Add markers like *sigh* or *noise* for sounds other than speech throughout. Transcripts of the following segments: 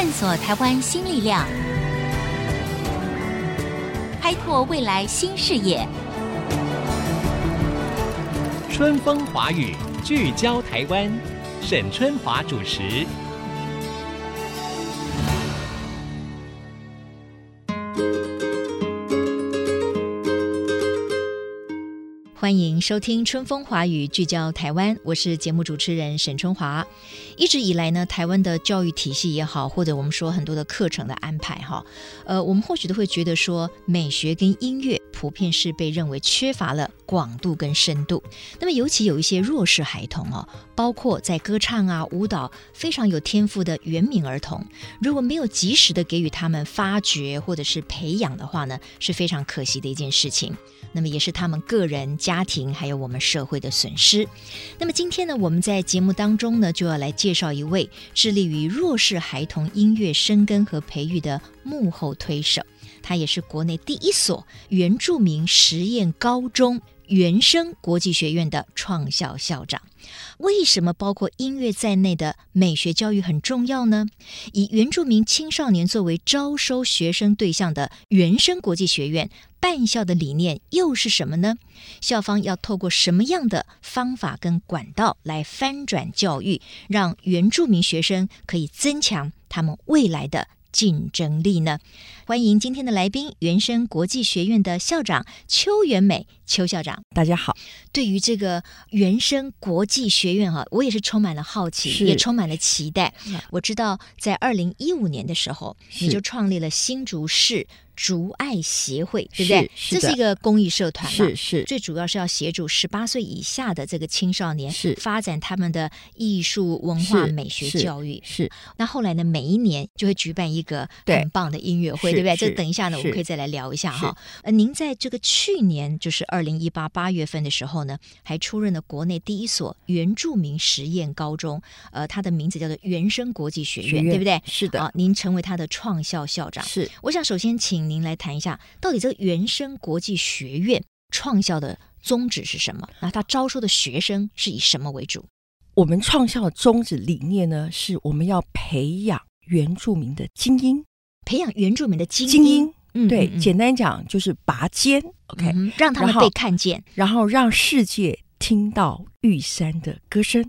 探索台湾新力量，开拓未来新视野。春风华语，聚焦台湾，沈春华主持。欢迎收听《春风华语》，聚焦台湾，我是节目主持人沈春华。一直以来呢，台湾的教育体系也好，或者我们说很多的课程的安排哈，呃，我们或许都会觉得说，美学跟音乐普遍是被认为缺乏了广度跟深度。那么，尤其有一些弱势孩童哦，包括在歌唱啊、舞蹈非常有天赋的原民儿童，如果没有及时的给予他们发掘或者是培养的话呢，是非常可惜的一件事情。那么也是他们个人、家庭还有我们社会的损失。那么今天呢，我们在节目当中呢，就要来介介绍一位致力于弱势孩童音乐生根和培育的幕后推手，他也是国内第一所原住民实验高中。原生国际学院的创校校长，为什么包括音乐在内的美学教育很重要呢？以原住民青少年作为招收学生对象的原生国际学院办校的理念又是什么呢？校方要透过什么样的方法跟管道来翻转教育，让原住民学生可以增强他们未来的竞争力呢？欢迎今天的来宾，原生国际学院的校长邱元美，邱校长，大家好。对于这个原生国际学院哈，我也是充满了好奇，也充满了期待。我知道在二零一五年的时候，你就创立了新竹市竹爱协会，对不对？这是一个公益社团，是是，最主要是要协助十八岁以下的这个青少年是发展他们的艺术文化美学教育。是。那后来呢，每一年就会举办一个很棒的音乐会，对不对？这等一下呢，我们可以再来聊一下哈。呃，您在这个去年就是二零一八八月份的时候呢，还出任了国内第一所原住民实验高中，呃，它的名字叫做原生国际学院，对不对？是的。啊，您成为他的创校校长。是。我想首先请。您来谈一下，到底这个原生国际学院创校的宗旨是什么？那他招收的学生是以什么为主？我们创校的宗旨理念呢，是我们要培养原住民的精英，培养原住民的精英。精英，嗯，对，嗯、简单讲就是拔尖，OK，、嗯、让他们被看见，然后让世界听到玉山的歌声。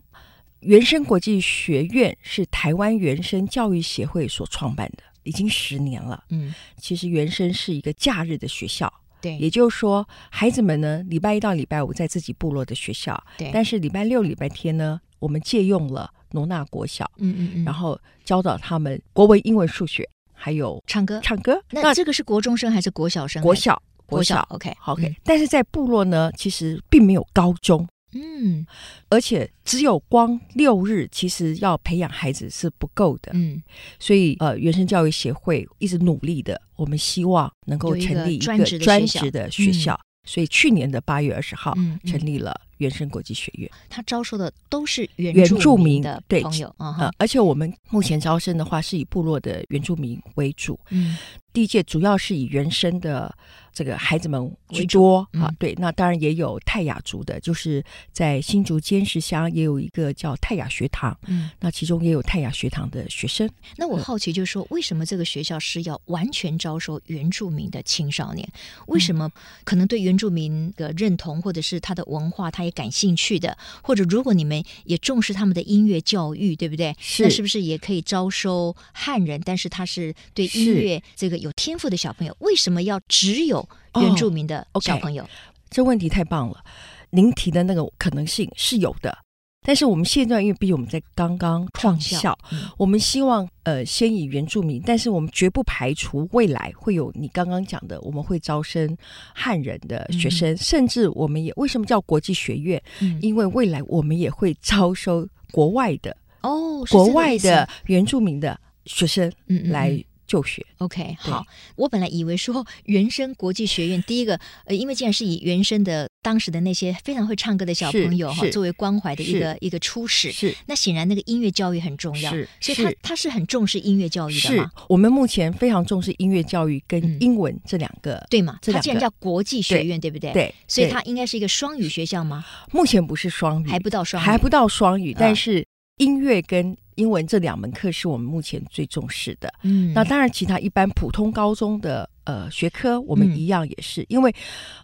原生国际学院是台湾原生教育协会所创办的。已经十年了，嗯，其实原生是一个假日的学校，对，也就是说，孩子们呢，礼拜一到礼拜五在自己部落的学校，对，但是礼拜六、礼拜天呢，我们借用了罗纳国小，嗯嗯嗯，然后教导他们国文、英文、数学，还有唱歌，唱歌。那这个是国中生还是国小生？国小，国小，OK，OK。嗯，但是在部落呢，其实并没有高中。嗯，而且只有光六日，其实要培养孩子是不够的。嗯，所以呃，原生教育协会一直努力的，我们希望能够成立一个专职的学校。嗯，所以去年的八月二十号，成立了原生国际学院。他招收的都是原住民的朋友而且我们目前招生的话是以部落的原住民为主。嗯，第一届主要是以原生的。这个孩子们居多啊，嗯、对，那当然也有泰雅族的，就是在新竹尖石乡也有一个叫泰雅学堂，嗯，那其中也有泰雅学堂的学生。那我好奇就是说，为什么这个学校是要完全招收原住民的青少年？为什么可能对原住民的认同或者是他的文化他也感兴趣的，或者如果你们也重视他们的音乐教育，对不对？是，那是不是也可以招收汉人？但是他是对音乐这个有天赋的小朋友，为什么要只有？原住民的小朋友，这问题太棒了。您提的那个可能性是有的，但是我们现在因为毕竟我们在刚刚创校，校嗯、我们希望呃先以原住民，但是我们绝不排除未来会有你刚刚讲的，我们会招生汉人的学生，嗯、甚至我们也为什么叫国际学院？嗯、因为未来我们也会招收国外的哦，国外的原住民的学生来。就学，OK，好。我本来以为说原生国际学院第一个，呃，因为既然是以原生的当时的那些非常会唱歌的小朋友哈作为关怀的一个一个初始，是那显然那个音乐教育很重要，是所以他他是很重视音乐教育的嘛。我们目前非常重视音乐教育跟英文这两个，对嘛？它既然叫国际学院，对不对？对，所以它应该是一个双语学校吗？目前不是双语，还不到双语，还不到双语，但是。音乐跟英文这两门课是我们目前最重视的。嗯，那当然，其他一般普通高中的呃学科，我们一样也是，嗯、因为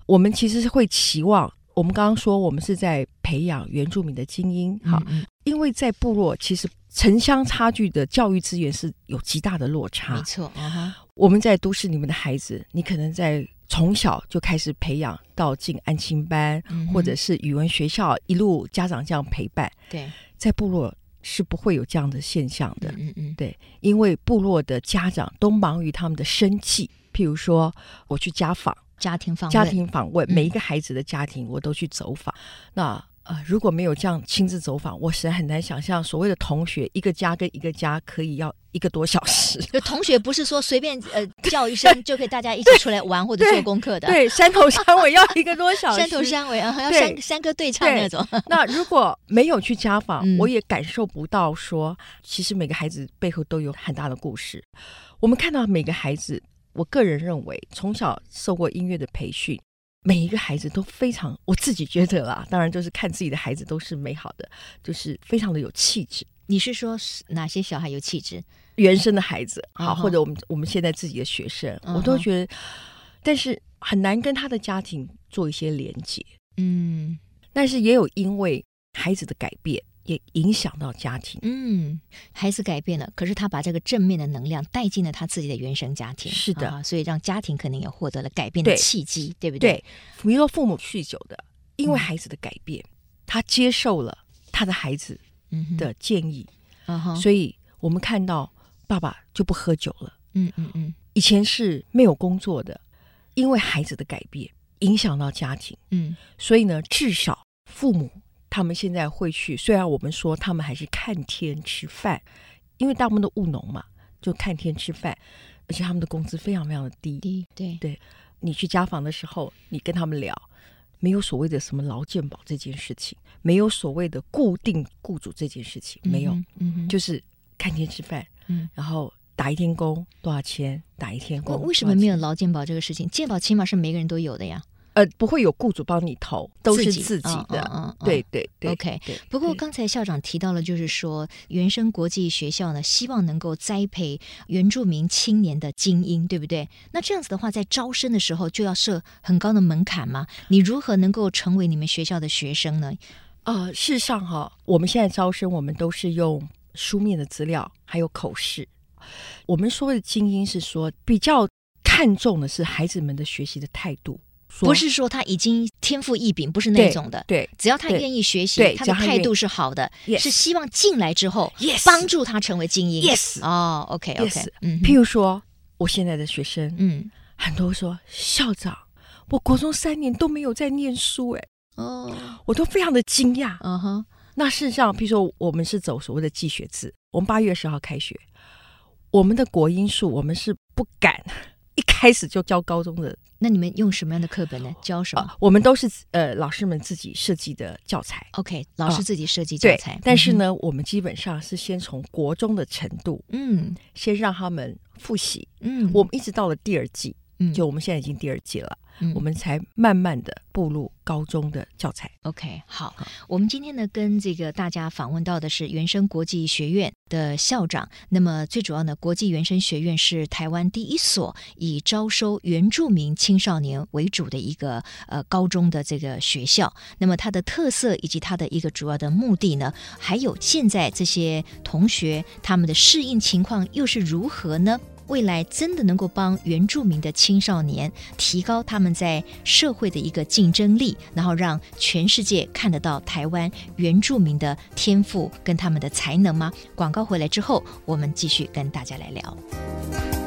我们其实是会期望，我们刚刚说我们是在培养原住民的精英，好，嗯、因为在部落其实城乡差距的教育资源是有极大的落差。没错，嗯、我们在都市里面的孩子，你可能在从小就开始培养到进安亲班，嗯、或者是语文学校，一路家长这样陪伴。对，在部落。是不会有这样的现象的，嗯嗯，对，因为部落的家长都忙于他们的生计，譬如说我去家访，家庭访问，家庭访问，每一个孩子的家庭我都去走访，嗯、那。呃，如果没有这样亲自走访，我实在很难想象所谓的同学一个家跟一个家可以要一个多小时。就同学不是说随便呃 *laughs* 叫一声就可以大家一起出来玩或者做功课的。对，山头山尾要一个多小时。*laughs* 山头山尾啊，还要山山歌对唱那种。那如果没有去家访，嗯、我也感受不到说，其实每个孩子背后都有很大的故事。我们看到每个孩子，我个人认为从小受过音乐的培训。每一个孩子都非常，我自己觉得啦，当然就是看自己的孩子都是美好的，就是非常的有气质。你是说哪些小孩有气质？原生的孩子，好，哦、或者我们我们现在自己的学生，哦、我都觉得，但是很难跟他的家庭做一些连接。嗯，但是也有因为孩子的改变。也影响到家庭。嗯，孩子改变了，可是他把这个正面的能量带进了他自己的原生家庭。是的，啊，所以让家庭可能也获得了改变的契机，对，对不对？对，比如说父母酗酒的，因为孩子的改变，嗯、他接受了他的孩子的建议，嗯哼，所以我们看到爸爸就不喝酒了。嗯嗯嗯，以前是没有工作的，因为孩子的改变影响到家庭。嗯，所以呢，至少父母。他们现在会去，虽然我们说他们还是看天吃饭，因为大部分的务农嘛，就看天吃饭，而且他们的工资非常非常的低。低，对对。你去家访的时候，你跟他们聊，没有所谓的什么劳健保这件事情，没有所谓的固定雇主这件事情，没有，就是看天吃饭。嗯，然后打一天工多少钱？打一天工，为什么没有劳健保这个事情？健保起码是每个人都有的呀。呃，不会有雇主帮你投，都是自己的。嗯嗯，对对对。OK。不过刚才校长提到了，就是说原生国际学校呢，希望能够栽培原住民青年的精英，对不对？那这样子的话，在招生的时候就要设很高的门槛吗？你如何能够成为你们学校的学生呢？呃，事实上哈，我们现在招生，我们都是用书面的资料，还有口试。我们说的精英是说比较看重的是孩子们的学习的态度。不是说他已经天赋异禀，不是那种的。对，对只要他愿意学习，他的态度是好的，是希望进来之后帮助他成为精英。Yes，哦，OK，OK。嗯，譬如说，我现在的学生，嗯，很多说校长，我国中三年都没有在念书，哎，哦，我都非常的惊讶。嗯哼，那事实上，譬如说，我们是走所谓的寄学制，我们八月十号开学，我们的国英数，我们是不敢 *laughs* 一开始就教高中的。那你们用什么样的课本呢？教什么？啊、我们都是呃老师们自己设计的教材。OK，老师自己设计教材。啊、但是呢，嗯、我们基本上是先从国中的程度，嗯，先让他们复习。嗯，我们一直到了第二季，嗯，就我们现在已经第二季了。嗯、我们才慢慢的步入高中的教材。OK，好，好，我们今天呢跟这个大家访问到的是原生国际学院的校长。那么最主要呢，国际原生学院是台湾第一所以招收原住民青少年为主的一个呃高中的这个学校。那么它的特色以及它的一个主要的目的呢，还有现在这些同学他们的适应情况又是如何呢？未来真的能够帮原住民的青少年提高他们在社会的一个竞争力，然后让全世界看得到台湾原住民的天赋跟他们的才能吗？广告回来之后，我们继续跟大家来聊。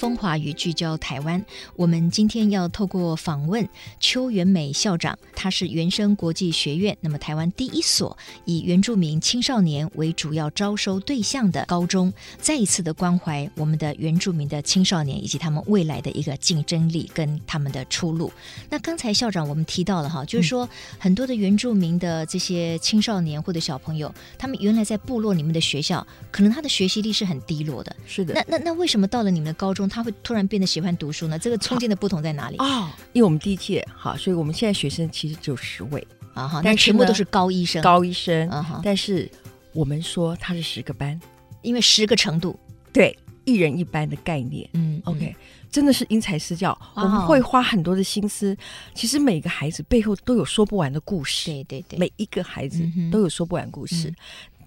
风华语聚焦台湾，我们今天要透过访问邱元美校长，他是原生国际学院，那么台湾第一所以原住民青少年为主要招收对象的高中，再一次的关怀我们的原住民的青少年以及他们未来的一个竞争力跟他们的出路。那刚才校长我们提到了哈，就是说很多的原住民的这些青少年或者小朋友，他们原来在部落里面的学校，可能他的学习力是很低落的。是的。那那那为什么到了你们的高高中他会突然变得喜欢读书呢？这个中间的不同在哪里哦？因为我们第一届好，所以我们现在学生其实只有十位啊哈，但全部都是高医生，高医生啊哈。但是我们说他是十个班，因为十个程度，对，一人一班的概念。嗯，OK，真的是因材施教，我们会花很多的心思。其实每个孩子背后都有说不完的故事，对对对，每一个孩子都有说不完故事。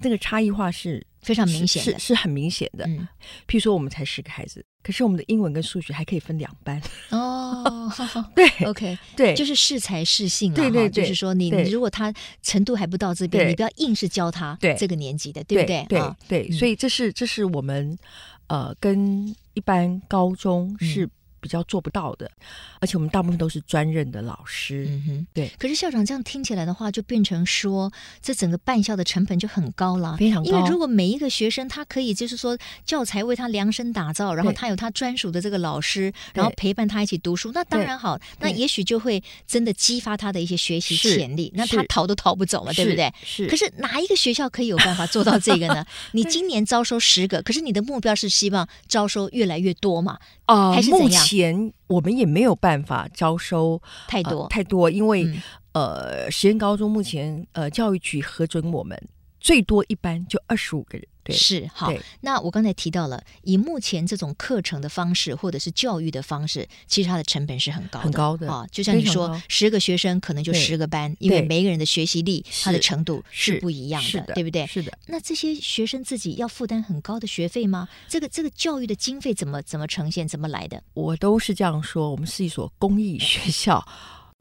那个差异化是非常明显的，是是很明显的。嗯譬如说，我们才十个孩子。可是我们的英文跟数学还可以分两班哦，*laughs* 对，OK，对，就是适才适性啊，对对，就是说你你如果他程度还不到这边，你不要硬是教他这个年级的，对不对？对对，所以这是这是我们呃跟一般高中是。比较做不到的，而且我们大部分都是专任的老师。嗯哼，对。可是校长这样听起来的话，就变成说，这整个办校的成本就很高了，非常高。因为如果每一个学生他可以就是说教材为他量身打造，然后他有他专属的这个老师，然后陪伴他一起读书，那当然好。那也许就会真的激发他的一些学习潜力，那他逃都逃不走了，对不对？是。可是哪一个学校可以有办法做到这个呢？*laughs* 你今年招收十个，可是你的目标是希望招收越来越多嘛？哦，还是怎样？前我们也没有办法招收太多、呃、太多，因为、嗯、呃，实验高中目前呃教育局核准我们最多一班就二十五个人。对，是好。那我刚才提到了，以目前这种课程的方式或者是教育的方式，其实它的成本是很高的，很高的啊。就像你说，十个学生可能就十个班，因为每一个人的学习力、他的程度是不一样的，对不对？是的。那这些学生自己要负担很高的学费吗？这个这个教育的经费怎么怎么呈现，怎么来的？我都是这样说，我们是一所公益学校。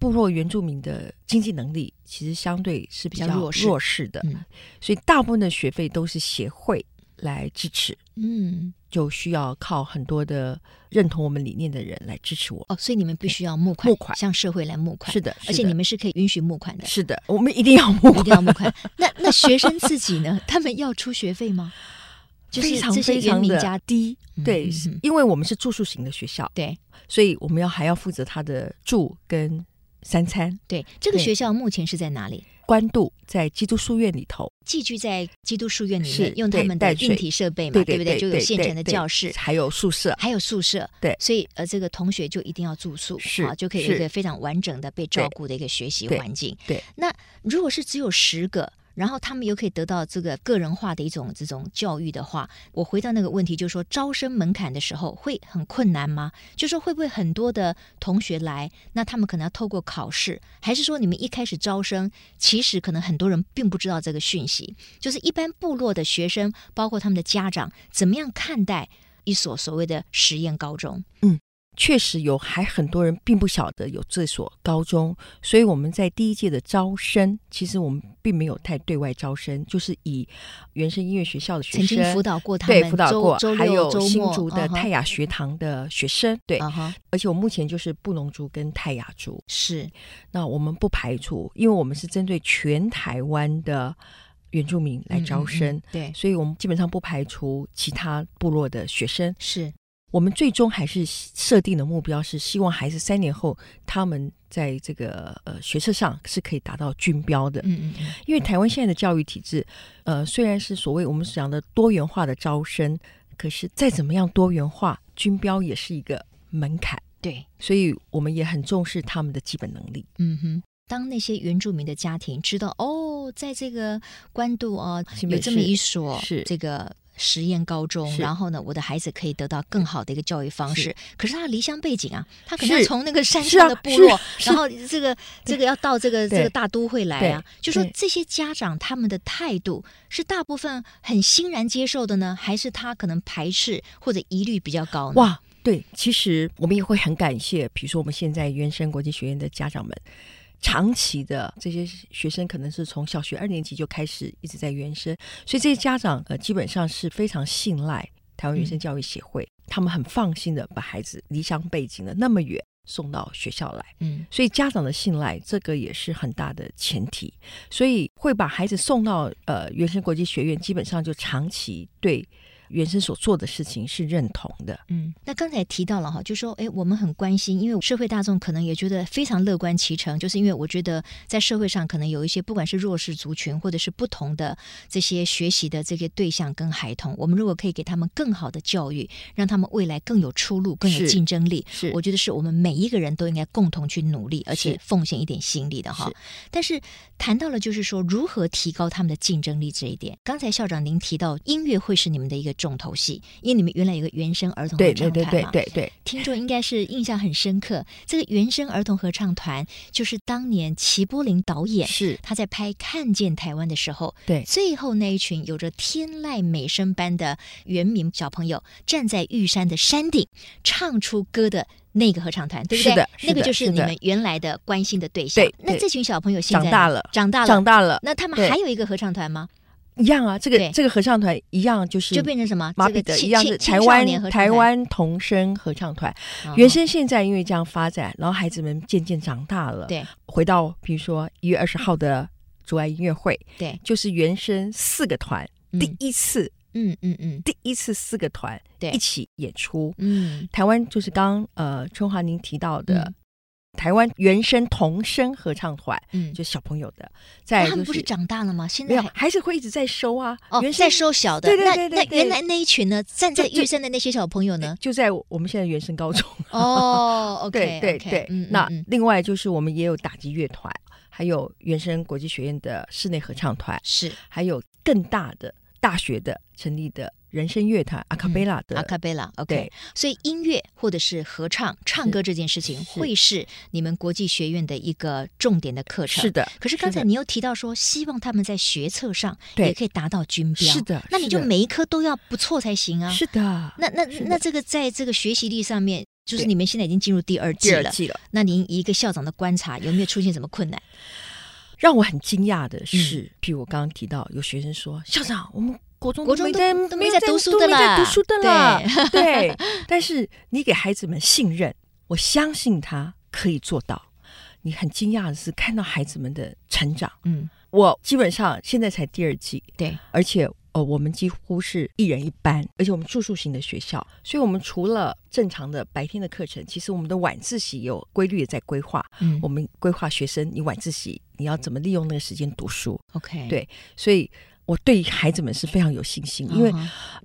部落原住民的经济能力其实相对是比较弱势弱势的，嗯、所以大部分的学费都是协会来支持。嗯，就需要靠很多的认同我们理念的人来支持我。哦，所以你们必须要募款，募款向社会来募款。是的，而且你们是可以允许募款的。是的，我们一定要募款，一定要募款。那那学生自己呢？他们要出学费吗？*laughs* 就是非常非常的低。对，因为我们是住宿型的学校，对，所以我们要还要负责他的住跟。三餐。对，这个学校目前是在哪里？关渡，在基督书院里头，寄居在基督书院里面，用他们的硬体设备嘛，对不对？就有现成的教室，还有宿舍，还有宿舍。对，所以呃，这个同学就一定要住宿，是啊，就可以有一个非常完整的被照顾的一个学习环境。对，那如果是只有十个。然后他们又可以得到这个个人化的一种这种教育的话，我回到那个问题，就是说招生门槛的时候会很困难吗？就是说会不会很多的同学来，那他们可能要透过考试，还是说你们一开始招生，其实可能很多人并不知道这个讯息？就是一般部落的学生，包括他们的家长，怎么样看待一所所谓的实验高中？嗯。确实有，还很多人并不晓得有这所高中，所以我们在第一届的招生，其实我们并没有太对外招生，就是以原声音乐学校的学生曾经辅导过他们，对，辅导过，还有新竹的泰雅学堂的学生，对，而且我目前就是布农族跟泰雅族，是，那我们不排除，因为我们是针对全台湾的原住民来招生，对，所以我们基本上不排除其他部落的学生，是。我们最终还是设定的目标是希望孩子三年后他们在这个呃学测上是可以达到均标的。嗯嗯。因为台湾现在的教育体制，呃，虽然是所谓我们讲的多元化的招生，可是再怎么样多元化，均标也是一个门槛。对，所以我们也很重视他们的基本能力。嗯哼。当那些原住民的家庭知道哦，在这个关渡哦，有这么一所是这个。实验高中，然后呢，我的孩子可以得到更好的一个教育方式。可是他的离乡背景啊，他可能从那个山上的部落，然后这个这个要到这个这个大都会来啊。就说这些家长他们的态度是大部分很欣然接受的呢，还是他可能排斥或者疑虑比较高呢？哇，对，其实我们也会很感谢，比如说我们现在原生国际学院的家长们。长期的这些学生可能是从小学二年级就开始一直在原生，所以这些家长呃基本上是非常信赖台湾原生教育协会，他们很放心的把孩子离乡背景的那么远送到学校来。嗯，所以家长的信赖，这个也是很大的前提。所以会把孩子送到呃原生国际学院，基本上就长期对。原生所做的事情是认同的，嗯，那刚才提到了哈，就说，哎，我们很关心，因为社会大众可能也觉得非常乐观其成，就是因为我觉得在社会上可能有一些不管是弱势族群或者是不同的这些学习的这个对象跟孩童，我们如果可以给他们更好的教育，让他们未来更有出路、更有竞争力，是，是我觉得是我们每一个人都应该共同去努力，而且奉献一点心力的哈。但是谈到了就是说如何提高他们的竞争力这一点，刚才校长您提到音乐会是你们的一个。重头戏，因为你们原来有个原声儿童合唱团嘛，对对对对对，听众应该是印象很深刻。这个原声儿童合唱团就是当年齐柏林导演是他在拍《看见台湾》的时候，对最后那一群有着天籁美声般的原民小朋友站在玉山的山顶唱出歌的那个合唱团，对不对？是的，是的，那个就是你们原来的关心的对象。对，那这群小朋友现在长大了，长大了，长大了。那他们还有一个合唱团吗？一样啊，这个这个合唱团一样，就是就变成什么？马彼得一样是台湾台湾童声合唱团。原声现在因为这样发展，然后孩子们渐渐长大了，对，回到比如说一月二十号的竹爱音乐会，对，就是原声四个团第一次，嗯嗯嗯，第一次四个团对。一起演出，嗯，台湾就是刚呃春华您提到的。台湾原声童声合唱团，嗯，就小朋友的，在他们不是长大了吗？现在没有，还是会一直在收啊。哦，在收小的。对对对对。那原来那一群呢，站在玉山的那些小朋友呢，就在我们现在原声高中。*laughs* 哦，*laughs* OK，对对对。那另外就是我们也有打击乐团，还有原声国际学院的室内合唱团，是，还有更大的大学的成立的。人声乐团阿卡贝拉的阿卡贝拉，OK，所以音乐或者是合唱、唱歌这件事情，会是你们国际学院的一个重点的课程。是的。可是刚才你又提到说，希望他们在学测上也可以达到均标。是的。那你就每一科都要不错才行啊。是的。那那那这个在这个学习力上面，就是你们现在已经进入第二季了。第二季了。那您一个校长的观察，有没有出现什么困难？让我很惊讶的是，譬如我刚刚提到，有学生说：“校长，我们。”国中，国中都没在，没在读书的啦，读书的了。对，*laughs* *laughs* 但是你给孩子们信任，我相信他可以做到。你很惊讶的是看到孩子们的成长。嗯，我基本上现在才第二季，对，而且哦，我们几乎是一人一班，而且我们住宿型的学校，所以我们除了正常的白天的课程，其实我们的晚自习有规律的在规划。嗯，我们规划学生，你晚自习你要怎么利用那个时间读书？OK，对，所以。我对孩子们是非常有信心，因为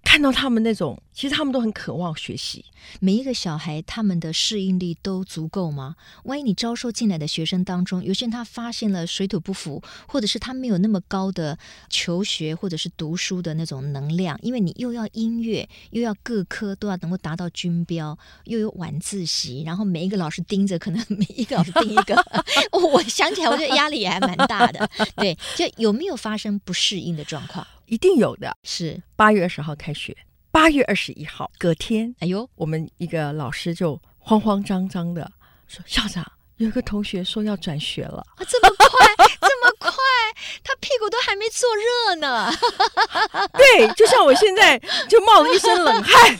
看到他们那种，其实他们都很渴望学习。每一个小孩他们的适应力都足够吗？万一你招收进来的学生当中，有些人他发现了水土不服，或者是他没有那么高的求学或者是读书的那种能量，因为你又要音乐，又要各科都要能够达到军标，又有晚自习，然后每一个老师盯着，可能每一个老师盯一个。*laughs* 我想起来，我觉得压力也还蛮大的。对，就有没有发生不适应的状况？一定有的，是八月二十号开学，八月二十一号隔天，哎呦，我们一个老师就慌慌张张的说：“校长，有一个同学说要转学了。”啊，这么快，*laughs* 这么快，他屁股都还没坐热呢。*laughs* 对，就像我现在就冒了一身冷汗，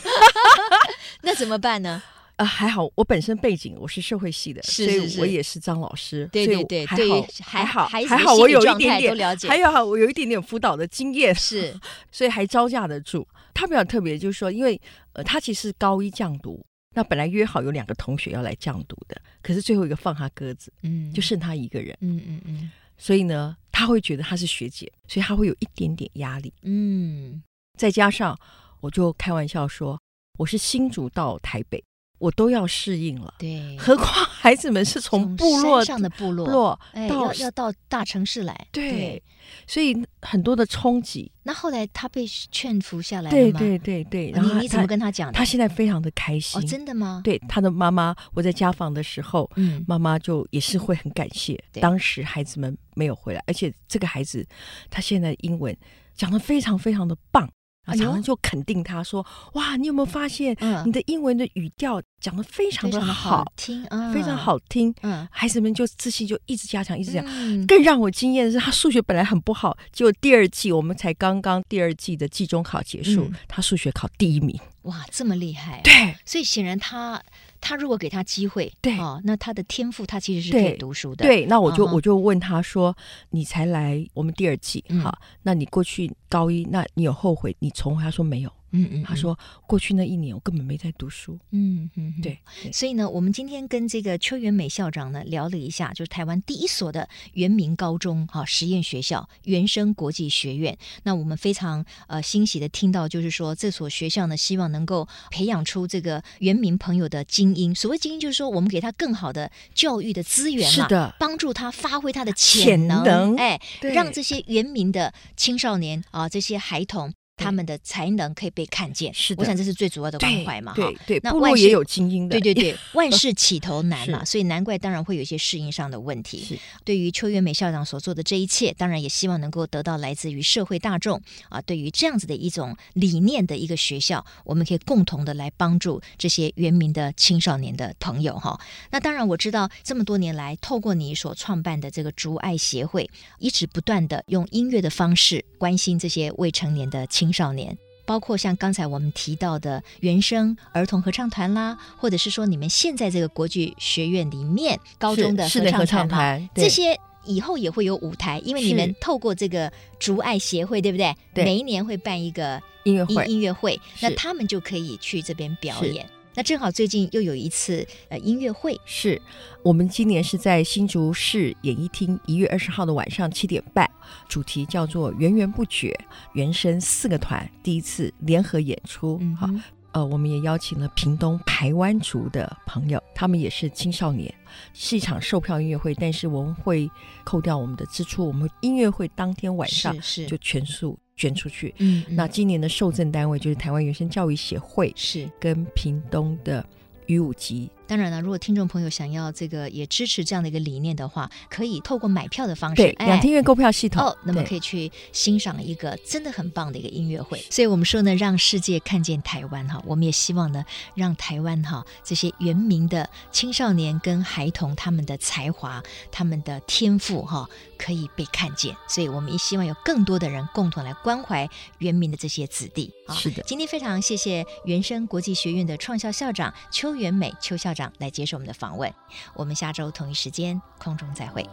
*laughs* 那怎么办呢？啊，还好，我本身背景我是社会系的，是是是，所以我也是张老师，对对对，还好还好还好，我有一点点了解，还有我有一点点辅导的经验，是，所以还招架得住。他比较特别，就是说，因为呃，他其实高一降读，那本来约好有两个同学要来降读的，可是最后一个放他鸽子，嗯，就剩他一个人，嗯嗯嗯，所以呢，他会觉得他是学姐，所以他会有一点点压力，嗯，再加上我就开玩笑说，我是新竹到台北。我都要适应了，对，何况孩子们是从部落上的部落，部落到要要到大城市来，对，所以很多的冲击。那后来他被劝服下来了对对对对，然后你你怎么跟他讲的？他现在非常的开心，真的吗？对，他的妈妈，我在家访的时候，嗯，妈妈就也是会很感谢，当时孩子们没有回来，而且这个孩子他现在英文讲的非常非常的棒。常常就肯定他说：“哇，你有没有发现，你的英文的语调讲的非常的好，好听，嗯，非常好听。嗯，孩子们就自信就一直加强，一直讲。嗯、更让我惊艳的是，他数学本来很不好，结果第二季我们才刚刚第二季的季中考结束，嗯、他数学考第一名。哇，这么厉害、啊！对，所以显然他他如果给他机会，对哦，那他的天赋他其实是可以读书的。对，对那我就、嗯、我就问他说：“你才来我们第二季，嗯、好，那你过去高一，那你有后悔？你重回？”他说没有。嗯嗯，他说过去那一年我根本没在读书。嗯嗯，对，所以呢，我们今天跟这个邱元美校长呢聊了一下，就是台湾第一所的原民高中哈实验学校原生国际学院。那我们非常呃欣喜的听到，就是说这所学校呢，希望能够培养出这个原民朋友的精英。所谓精英，就是说我们给他更好的教育的资源嘛，是的，帮助他发挥他的潜能，潜能哎，让这些原民的青少年啊，这些孩童。他们的才能可以被看见，是的，我想这是最主要的关怀嘛，对对，那部落也有精英的，对对对，*laughs* 万事起头难嘛，所以难怪当然会有一些适应上的问题。是，对于邱月美校长所做的这一切，当然也希望能够得到来自于社会大众啊，对于这样子的一种理念的一个学校，我们可以共同的来帮助这些原民的青少年的朋友哈。那当然我知道这么多年来，透过你所创办的这个竹爱协会，一直不断的用音乐的方式关心这些未成年的青。青少年，包括像刚才我们提到的原声儿童合唱团啦，或者是说你们现在这个国际学院里面高中的合唱团，这些以后也会有舞台，因为你们透过这个竹爱协会，对不对？对，每一年会办一个音乐会，音乐会，那他们就可以去这边表演。那正好最近又有一次呃音乐会，是我们今年是在新竹市演艺厅一月二十号的晚上七点半，主题叫做“源源不绝”，原声四个团第一次联合演出。嗯、好，呃，我们也邀请了屏东排湾族的朋友，他们也是青少年，是一场售票音乐会，但是我们会扣掉我们的支出，我们音乐会当天晚上是就全数。捐出去。嗯，嗯，那今年的受赠单位就是台湾原生教育协会，是跟屏东的鱼舞集。当然了，如果听众朋友想要这个也支持这样的一个理念的话，可以透过买票的方式，对，两厅院购票系统哦，那么可以去欣赏一个真的很棒的一个音乐会。所以我们说呢，让世界看见台湾哈，我们也希望呢，让台湾哈这些原民的青少年跟孩童他们的才华、他们的天赋哈可以被看见。所以我们也希望有更多的人共同来关怀原民的这些子弟。是的，今天非常谢谢原生国际学院的创校校长邱元美邱校来接受我们的访问，我们下周同一时间空中再会。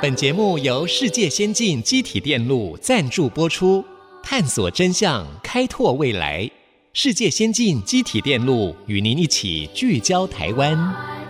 本节目由世界先进机体电路赞助播出，探索真相，开拓未来。世界先进机体电路与您一起聚焦台湾。